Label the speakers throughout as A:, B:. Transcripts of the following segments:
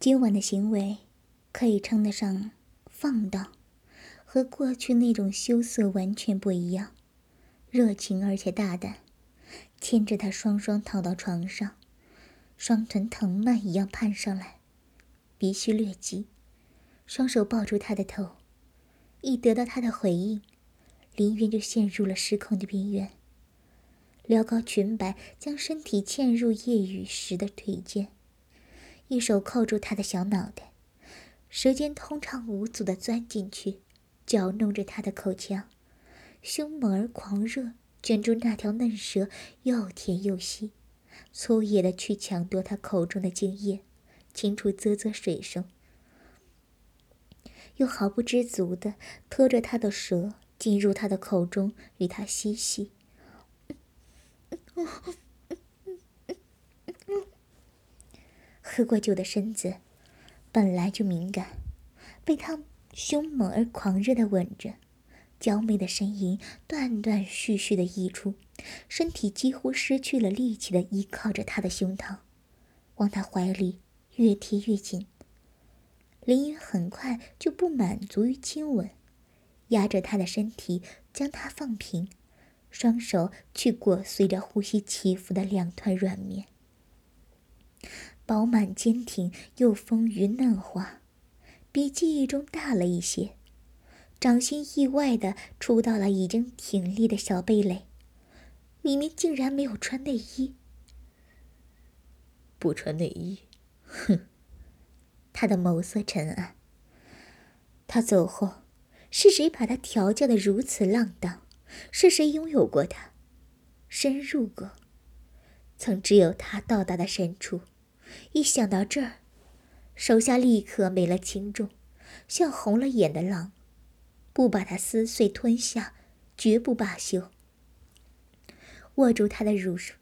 A: 今晚的行为可以称得上放荡，和过去那种羞涩完全不一样，热情而且大胆。牵着他双双躺到床上，双臀藤蔓一样攀上来，鼻息略急，双手抱住他的头。一得到他的回应，林渊就陷入了失控的边缘。撩高裙摆，将身体嵌入夜雨时的腿间，一手扣住他的小脑袋，舌尖通畅无阻地钻进去，搅弄着他的口腔，凶猛而狂热。卷住那条嫩舌，又甜又细，粗野的去抢夺他口中的精液，清出啧啧水声，又毫不知足的拖着他的舌进入他的口中，与他嬉戏。喝过酒的身子本来就敏感，被他凶猛而狂热的吻着。娇媚的呻吟断断续续的溢出，身体几乎失去了力气的依靠着他的胸膛，往他怀里越贴越紧。林云很快就不满足于亲吻，压着他的身体将他放平，双手去裹随着呼吸起伏的两团软绵，饱满坚挺又丰腴嫩滑，比记忆中大了一些。掌心意外的触到了已经挺立的小蓓蕾，里面竟然没有穿内衣。
B: 不穿内衣，
A: 哼！他的眸色沉暗。他走后，是谁把他调教的如此浪荡？是谁拥有过他，深入过？曾只有他到达的深处。一想到这儿，手下立刻没了轻重，像红了眼的狼。不把他撕碎吞下，绝不罢休。握住他的乳手，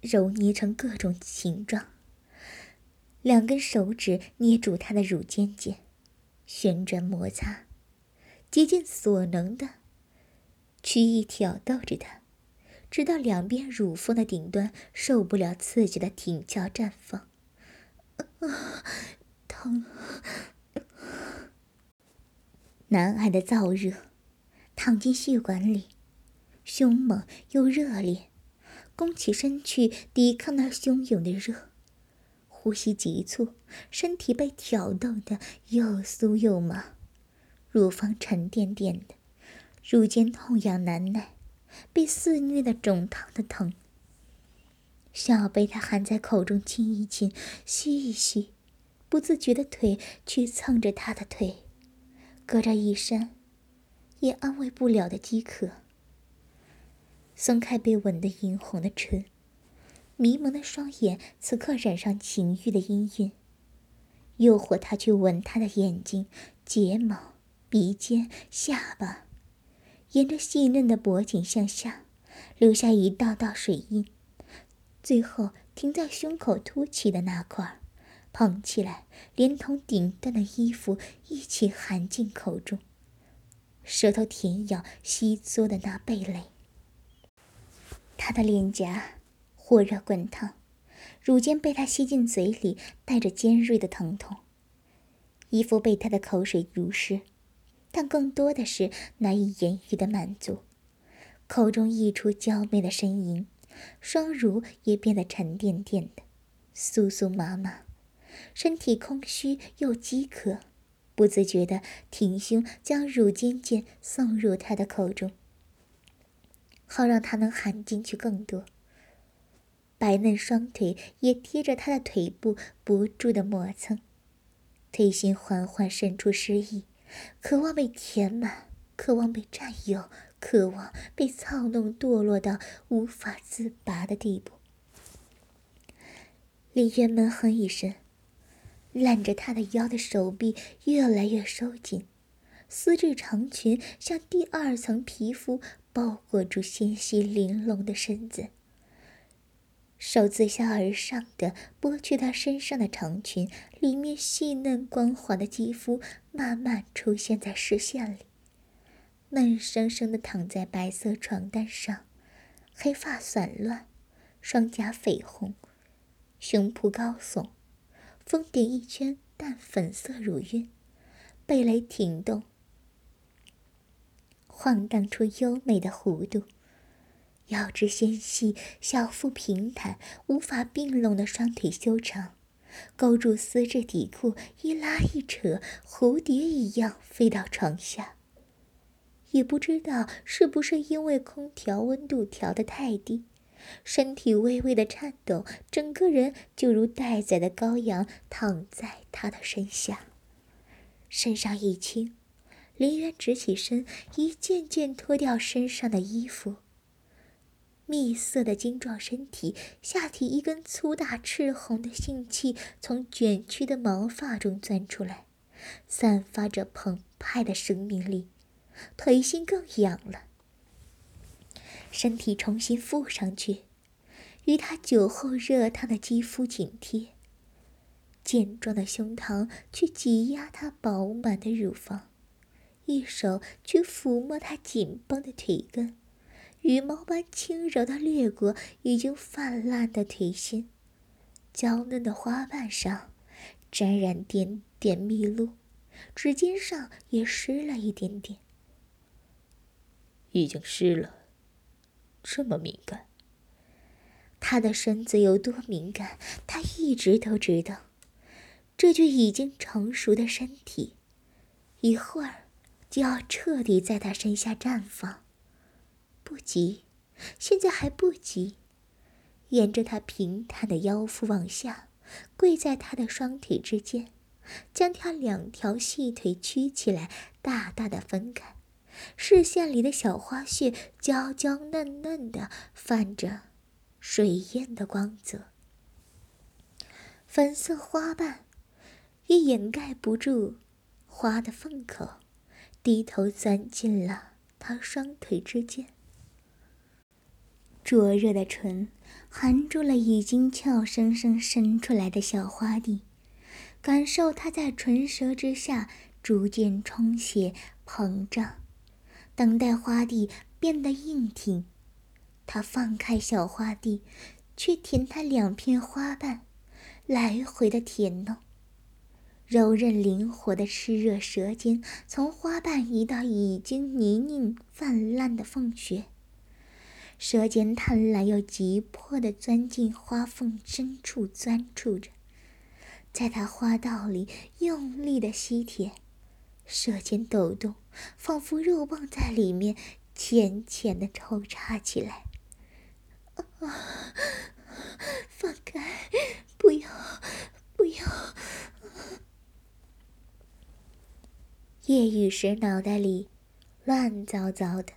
A: 揉捏成各种形状。两根手指捏住他的乳尖尖，旋转摩擦，竭尽所能的曲意挑逗着他，直到两边乳峰的顶端受不了刺激的挺翘绽放。疼！难挨的燥热，淌进血管里，凶猛又热烈，弓起身去抵抗那汹涌的热，呼吸急促，身体被挑逗的又酥又麻，乳房沉甸甸的，乳尖痛痒难耐，被肆虐的肿烫的疼，想要被他含在口中亲一亲，吸一吸，不自觉的腿去蹭着他的腿。隔着一山，也安慰不了的饥渴。松开被吻得殷红的唇，迷蒙的双眼此刻染上情欲的氤氲，诱惑他去吻他的眼睛、睫毛、鼻尖、下巴，沿着细嫩的脖颈向下，留下一道道水印，最后停在胸口凸起的那块儿。捧起来，连同顶端的衣服一起含进口中，舌头舔咬吸嘬的那贝蕾。他的脸颊火热滚烫，乳尖被他吸进嘴里，带着尖锐的疼痛。衣服被他的口水濡湿，但更多的是难以言喻的满足。口中溢出娇媚的呻吟，双乳也变得沉甸甸的，酥酥麻麻。身体空虚又饥渴，不自觉的挺胸，将乳尖尖送入他的口中，好让他能含进去更多。白嫩双腿也贴着他的腿部不住的磨蹭，腿心缓缓渗出诗意，渴望被填满，渴望被占有，渴望被操弄堕落到无法自拔的地步。李渊闷哼一声。揽着他的腰的手臂越来越收紧，丝质长裙像第二层皮肤包裹住纤细玲珑的身子。手自下而上的剥去她身上的长裙，里面细嫩光滑的肌肤慢慢出现在视线里，嫩生生的躺在白色床单上，黑发散乱，双颊绯红，胸脯高耸。峰顶一圈淡粉色乳晕，蓓蕾挺动，晃荡出优美的弧度。腰肢纤细，小腹平坦，无法并拢的双腿修长，勾住丝质底裤，一拉一扯，蝴蝶一样飞到床下。也不知道是不是因为空调温度调得太低。身体微微的颤抖，整个人就如待宰的羔羊躺在他的身下。身上一轻，林渊直起身，一件件脱掉身上的衣服。蜜色的精壮身体，下体一根粗大赤红的性器从卷曲的毛发中钻出来，散发着澎湃的生命力，腿心更痒了。身体重新附上去，与他酒后热烫的肌肤紧贴。健壮的胸膛去挤压他饱满的乳房，一手去抚摸他紧绷的腿根，羽毛般轻柔的掠过已经泛滥的腿心，娇嫩的花瓣上沾染点点蜜露，指尖上也湿了一点点，
B: 已经湿了。这么敏感，
A: 他的身子有多敏感，他一直都知道。这具已经成熟的身体，一会儿就要彻底在他身下绽放。不急，现在还不急。沿着他平坦的腰腹往下，跪在他的双腿之间，将他两条细腿曲起来，大大的分开。视线里的小花穴，娇娇嫩嫩的，泛着水艳的光泽。粉色花瓣也掩盖不住花的缝口，低头钻进了他双腿之间。灼热的唇含住了已经俏生生伸出来的小花蒂，感受它在唇舌之下逐渐充血膨胀。等待花蒂变得硬挺，他放开小花蒂，却舔它两片花瓣，来回的舔弄。柔韧灵活的湿热舌尖从花瓣移到已经泥泞泛滥的缝穴，舌尖贪婪又急迫的钻进花缝深处钻住着，在他花道里用力的吸舔。舌尖抖动，仿佛肉棒在里面浅浅的抽插起来。啊！放开！不要！不要！夜雨时脑袋里乱糟糟的，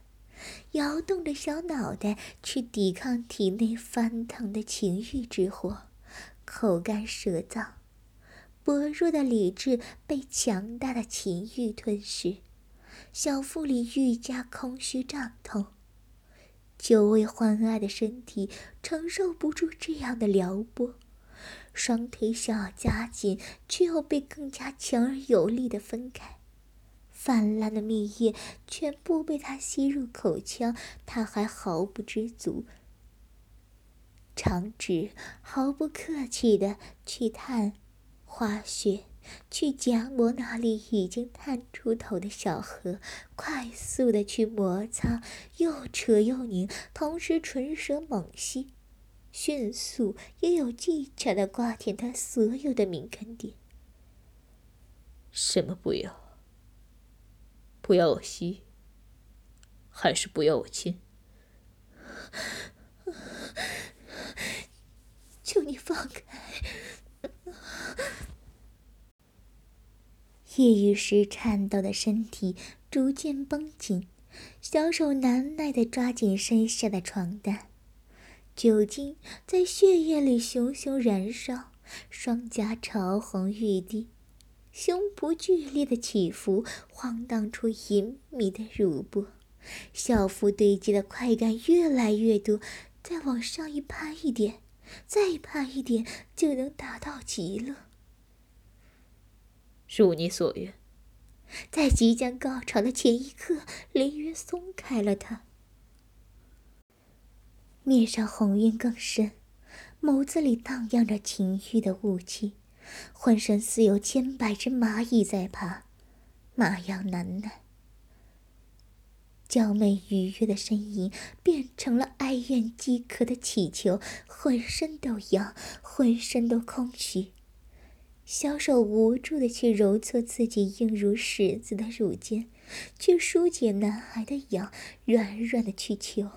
A: 摇动着小脑袋去抵抗体内翻腾的情欲之火，口干舌燥。薄弱的理智被强大的情欲吞噬，小腹里愈加空虚胀痛，久未欢爱的身体承受不住这样的撩拨，双腿想要夹紧，却又被更加强而有力的分开，泛滥的蜜液全部被他吸入口腔，他还毫不知足，长指毫不客气的去探。花穴，去夹磨那里已经探出头的小河，快速的去摩擦，又扯又拧，同时唇舌猛吸，迅速也有技巧的刮舔他所有的敏感点。
B: 什么不要？不要我吸，还是不要我亲？
A: 求你放开！夜雨时颤抖的身体逐渐绷紧，小手难耐地抓紧身下的床单，酒精在血液里熊熊燃烧，双颊潮红欲滴，胸脯剧烈的起伏，晃荡出隐秘的乳波，小腹堆积的快感越来越多，再往上一攀一点，再攀一点，就能达到极乐。
B: 如你所愿，
A: 在即将高潮的前一刻，林云松开了他，面上红晕更深，眸子里荡漾着情欲的雾气，浑身似有千百只蚂蚁在爬，麻痒难耐。娇媚愉悦的呻吟变成了哀怨饥渴的乞求，浑身都痒，浑身都空虚。小手无助的去揉搓自己硬如石子的乳尖，去疏解男孩的痒，软软的去求：“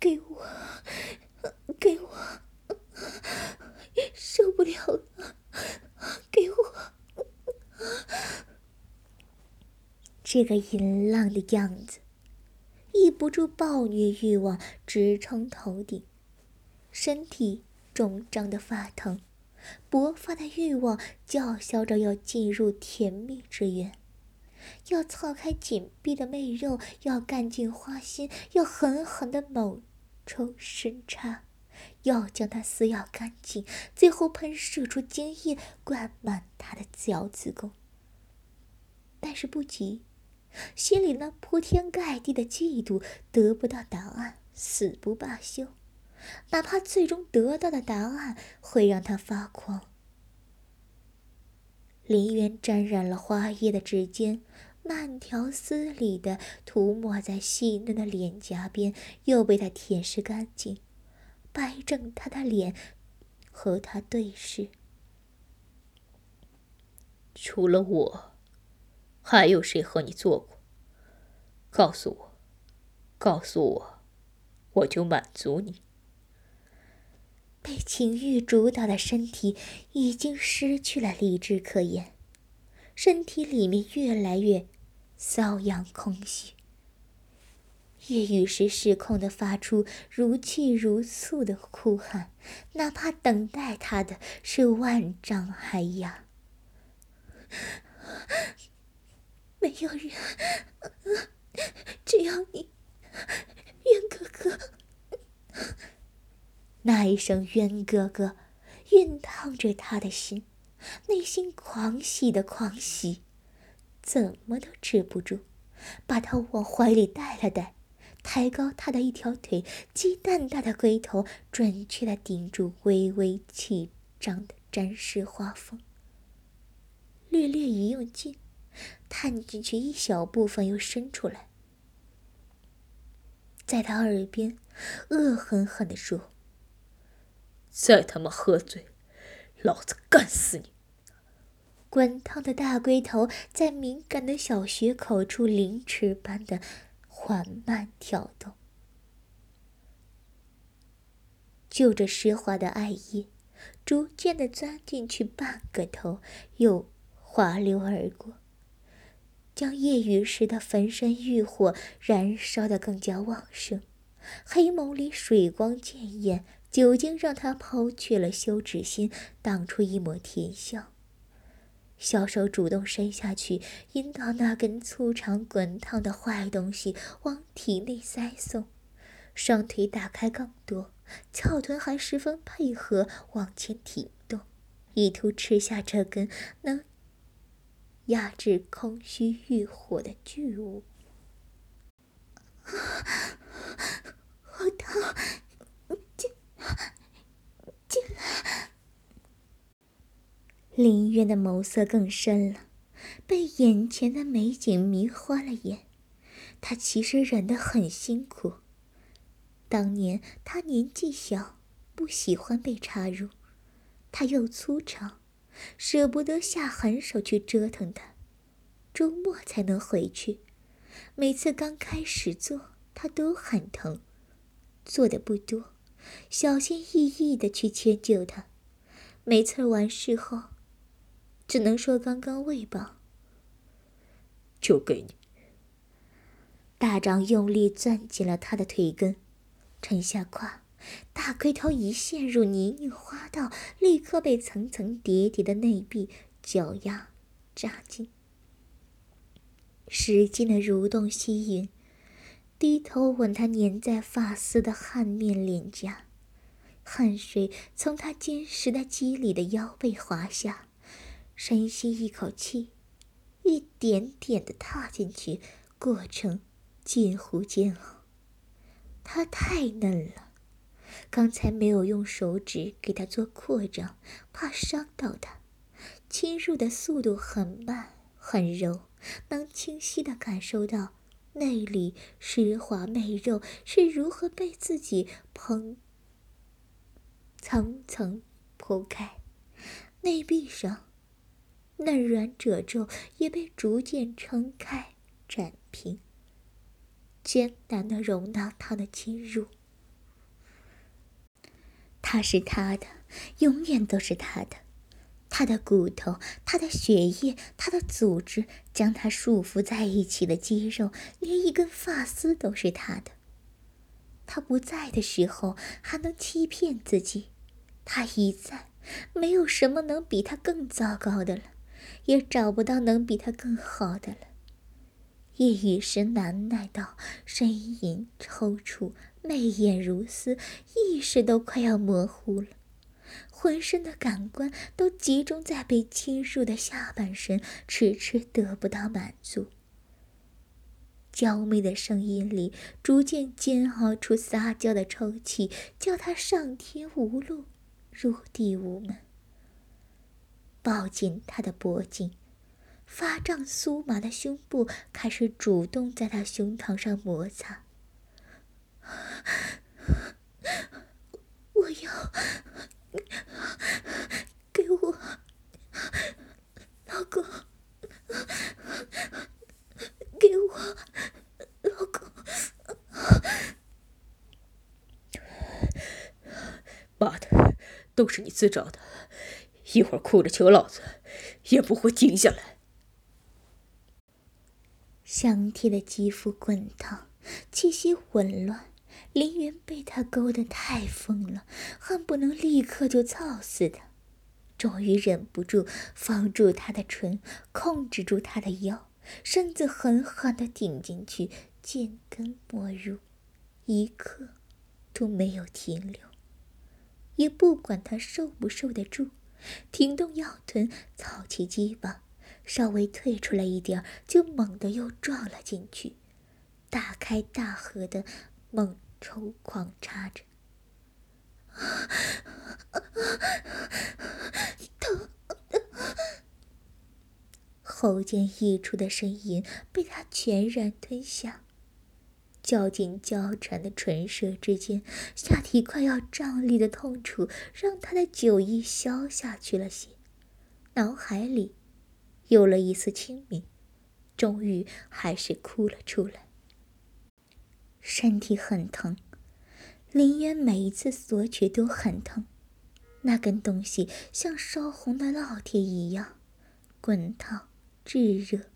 A: 给我，给我，受不了了，给我！”这个淫浪的样子，抑不住暴虐欲望直冲头顶，身体肿胀的发疼。勃发的欲望叫嚣着要进入甜蜜之源，要撬开紧闭的媚肉，要干尽花心，要狠狠的猛抽深插，要将它撕咬干净，最后喷射出精液，灌满他的小子宫。但是不急，心里那铺天盖地的嫉妒得不到答案，死不罢休。哪怕最终得到的答案会让他发狂。林渊沾染了花叶的指尖，慢条斯理的涂抹在细嫩的脸颊边，又被他舔舐干净，掰正他的脸，和他对视。
B: 除了我，还有谁和你做过？告诉我，告诉我，我就满足你。
A: 被情欲主导的身体已经失去了理智可言，身体里面越来越瘙痒空虚。夜雨时失控的发出如泣如诉的哭喊，哪怕等待他的是万丈海洋。没有人，只要你，渊哥哥。那一声“渊哥哥”，熨烫着他的心，内心狂喜的狂喜，怎么都止不住，把他往怀里带了带，抬高他的一条腿，鸡蛋大的龟头准确的顶住微微气张的沾湿花缝，略略一用劲，探进去一小部分，又伸出来，在他耳边恶狠狠地说。
B: 再他妈喝醉，老子干死你！
A: 滚烫的大龟头在敏感的小穴口处凌迟般的缓慢跳动，就着湿滑的艾叶，逐渐的钻进去半个头，又滑流而过，将夜雨时的焚身欲火燃烧的更加旺盛，黑眸里水光潋滟。酒精让他抛却了羞耻心，荡出一抹甜笑。小手主动伸下去，引导那根粗长滚烫的坏东西往体内塞送，双腿打开更多，翘臀还十分配合往前挺动，意图吃下这根能压制空虚欲火的巨物。好疼！进来！林渊的眸色更深了，被眼前的美景迷花了眼。他其实忍得很辛苦。当年他年纪小，不喜欢被插入，他又粗长，舍不得下狠手去折腾他。周末才能回去，每次刚开始做，他都很疼，做的不多。小心翼翼的去迁就他，每次完事后，只能说刚刚喂饱。
B: 就给你。
A: 大掌用力攥紧了他的腿根，沉下胯，大龟头一陷入泥泞花道，立刻被层层叠叠的内壁脚丫扎进，使劲的蠕动吸吮。低头吻他粘在发丝的汗面脸颊，汗水从他坚实的肌理的腰背滑下，深吸一口气，一点点的踏进去，过程近乎煎熬。他太嫩了，刚才没有用手指给他做扩张，怕伤到他。侵入的速度很慢，很柔，能清晰的感受到内里湿滑媚肉是如何被自己碰层层铺开，内壁上嫩软褶皱也被逐渐撑开、展平，艰难的容纳他的侵入。他是他的，永远都是他的。他的骨头，他的血液，他的组织，将他束缚在一起的肌肉，连一根发丝都是他的。他不在的时候还能欺骗自己，他一在，没有什么能比他更糟糕的了，也找不到能比他更好的了。夜雨时难耐到呻吟、抽搐。媚眼如丝，意识都快要模糊了，浑身的感官都集中在被侵入的下半身，迟迟得不到满足。娇媚的声音里逐渐煎熬出撒娇的抽泣，叫他上天无路，入地无门。抱紧他的脖颈，发胀酥麻的胸部开始主动在他胸膛上摩擦。我要给我老公，给我老公。
B: 妈的，都是你自找的！一会儿哭着求老子，也不会停下来。
A: 香甜的肌肤滚烫，气息紊乱。林渊被他勾得太疯了，恨不能立刻就操死他。终于忍不住，放住他的唇，控制住他的腰，身子狠狠地顶进去，见根没入，一刻都没有停留。也不管他受不受得住，停动腰臀，操起鸡巴，稍微退出来一点就猛地又撞了进去，大开大合的猛。抽狂插着，疼！喉间溢出的呻吟被他全然吞下，较紧交缠的唇舌之间，下体快要胀裂的痛楚让他的酒意消下去了些，脑海里有了一丝清明，终于还是哭了出来。身体很疼，林渊每一次索取都很疼，那根东西像烧红的烙铁一样，滚烫炙热，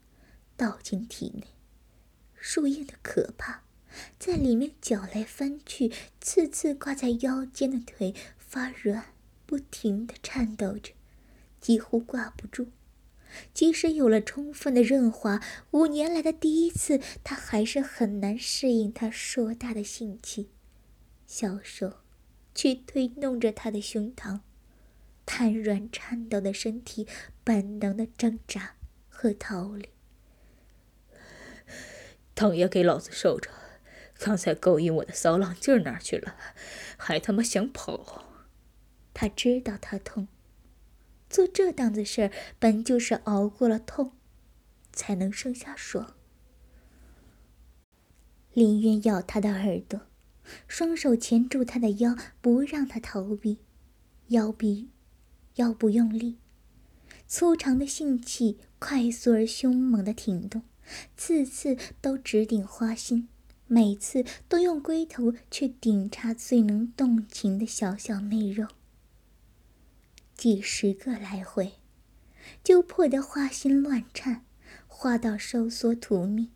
A: 倒进体内，树硬的可怕，在里面搅来翻去，次次挂在腰间的腿发软，不停的颤抖着，几乎挂不住。即使有了充分的润滑，五年来的第一次，他还是很难适应他硕大的性器。小手去推弄着他的胸膛，瘫软颤抖的身体本能的挣扎和逃离。
B: 疼也给老子受着！刚才勾引我的骚浪劲儿哪去了？还他妈想跑？
A: 他知道他痛。做这档子事儿，本就是熬过了痛，才能剩下爽。林渊咬他的耳朵，双手钳住他的腰，不让他逃避。腰臂，腰部用力，粗长的性器快速而凶猛的挺动，次次都直顶花心，每次都用龟头去顶插最能动情的小小内肉。几十个来回，就破得花心乱颤，花到收缩吐蜜，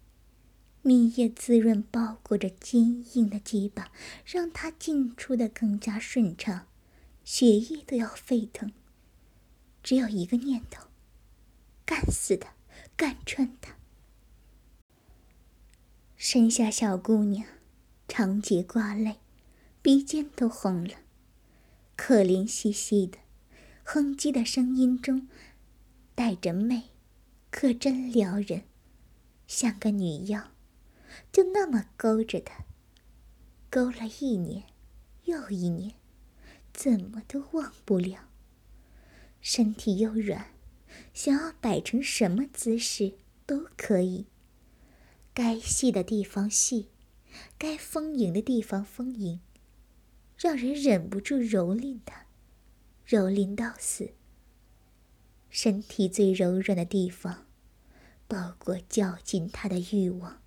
A: 蜜液滋润包裹着坚硬的鸡巴，让它进出的更加顺畅，血液都要沸腾。只有一个念头：干死他，干穿他。身下小姑娘，长睫挂泪，鼻尖都红了，可怜兮兮的。哼唧的声音中带着媚，可真撩人，像个女妖。就那么勾着他，勾了一年，又一年，怎么都忘不了。身体又软，想要摆成什么姿势都可以。该细的地方细，该丰盈的地方丰盈，让人忍不住蹂躏它，蹂躏到死。身体最柔软的地方，包裹较劲他的欲望。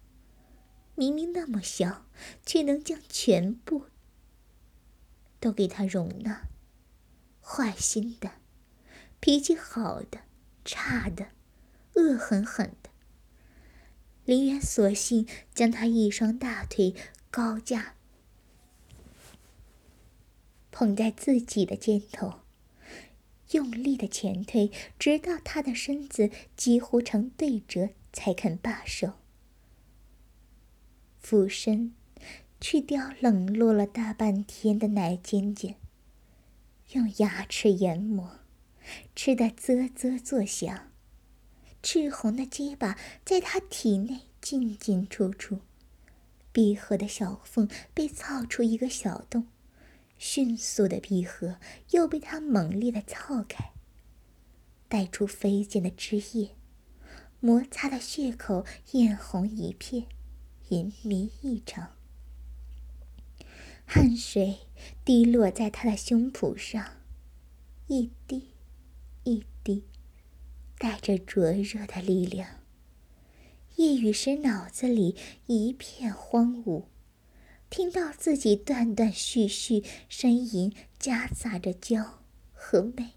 A: 明明那么小，却能将全部都给他容纳。坏心的，脾气好的，差的，恶狠狠的。林渊索性将他一双大腿高架捧在自己的肩头，用力的前推，直到他的身子几乎成对折，才肯罢手。俯身去叼冷落了大半天的奶尖尖，用牙齿研磨，吃得啧啧作响。赤红的结巴在他体内进进出出，闭合的小缝被操出一个小洞，迅速的闭合又被他猛烈的撬开，带出飞溅的汁液，摩擦的血口艳红一片，淫迷异常。汗水滴落在他的胸脯上，一滴，一滴。带着灼热的力量。夜雨时脑子里一片荒芜，听到自己断断续续呻吟，夹杂着娇和媚，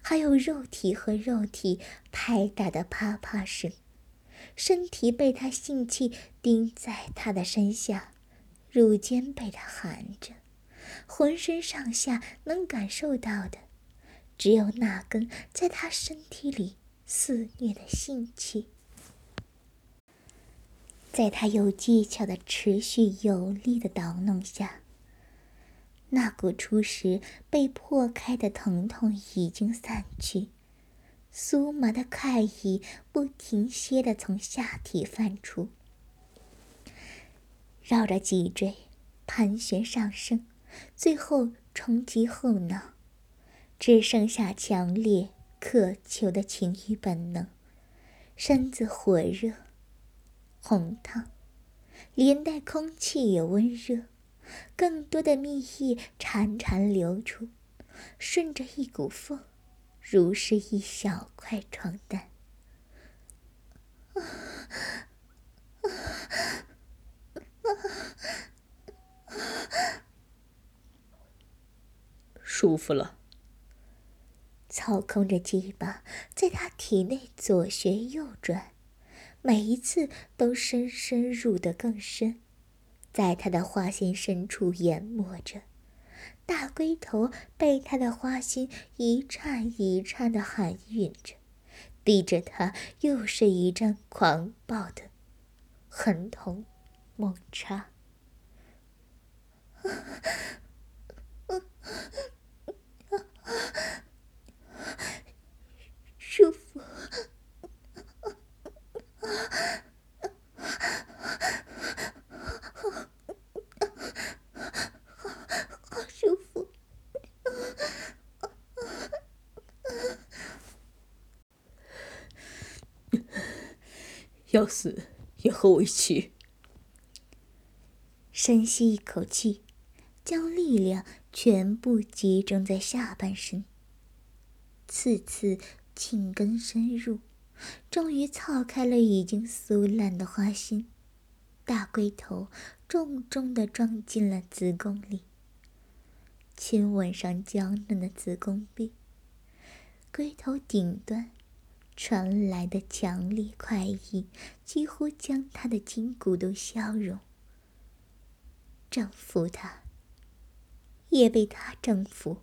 A: 还有肉体和肉体拍打的啪啪声，身体被他性器钉在他的身下，乳尖被他含着，浑身上下能感受到的，只有那根在他身体里。肆虐的性气，在他有技巧的持续有力的捣弄下，那股初时被破开的疼痛已经散去，酥麻的快意不停歇的从下体泛出，绕着脊椎盘旋上升，最后冲击后脑，只剩下强烈。渴求的情欲本能，身子火热、红烫，连带空气也温热，更多的蜜意潺潺流出，顺着一股风，如是一小块床单。
B: 舒服了。
A: 操控着鸡巴在他体内左旋右转，每一次都深深入得更深，在他的花心深处淹没着。大龟头被他的花心一颤一颤的含吮着，逼着他又是一阵狂暴的横捅猛插。舒服，好舒服，好舒服
B: 要死也和我一起。
A: 深吸一口气，将力量全部集中在下半身。次次紧根深入，终于操开了已经酥烂的花心，大龟头重重的撞进了子宫里。亲吻上娇嫩的子宫壁，龟头顶端传来的强烈快意，几乎将她的筋骨都消融。征服她，也被她征服。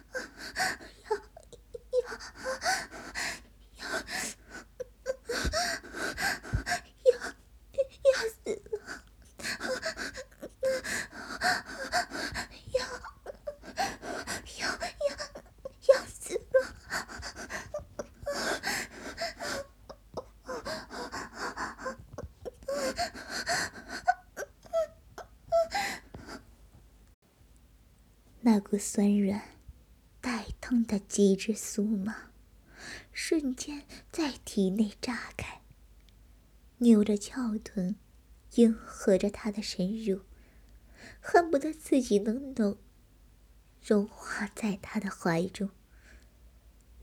A: 酸软、带痛的极致酥麻，瞬间在体内炸开，扭着翘臀，迎合着他的深入，恨不得自己能能融化在他的怀中。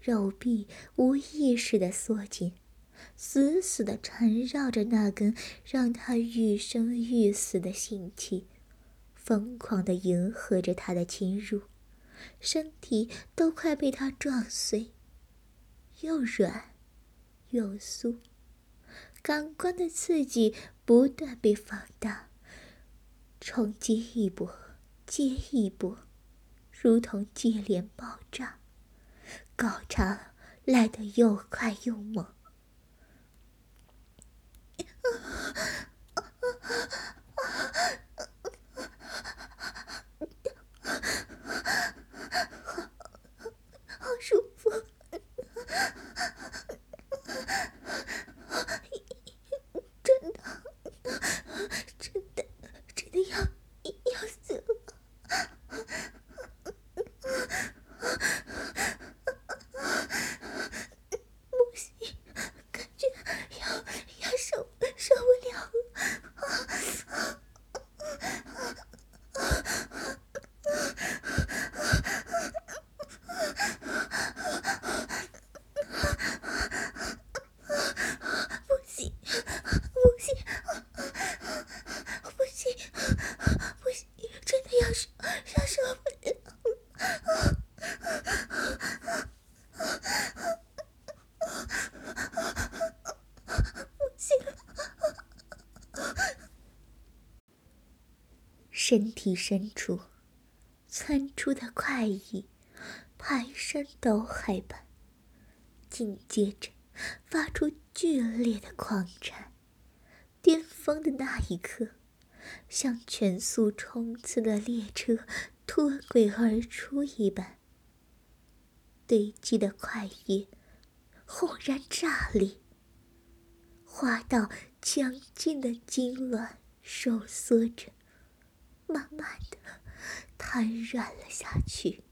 A: 肉臂无意识的缩紧，死死的缠绕着那根让他欲生欲死的性器，疯狂的迎合着他的侵入，身体都快被他撞碎。又软，又酥，感官的刺激不断被放大，冲击一波接一波，如同接连爆炸。高潮来得又快又猛。体深处窜出的快意，排山倒海般，紧接着发出剧烈的狂颤。巅峰的那一刻，像全速冲刺的列车脱轨而出一般，堆积的快意轰然炸裂，滑到强劲的痉挛收缩着。慢慢的瘫软了下去，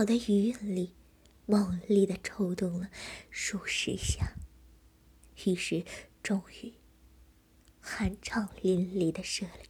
A: 我的余韵里，猛烈的抽动了数十下，于是终于酣畅淋漓的射了。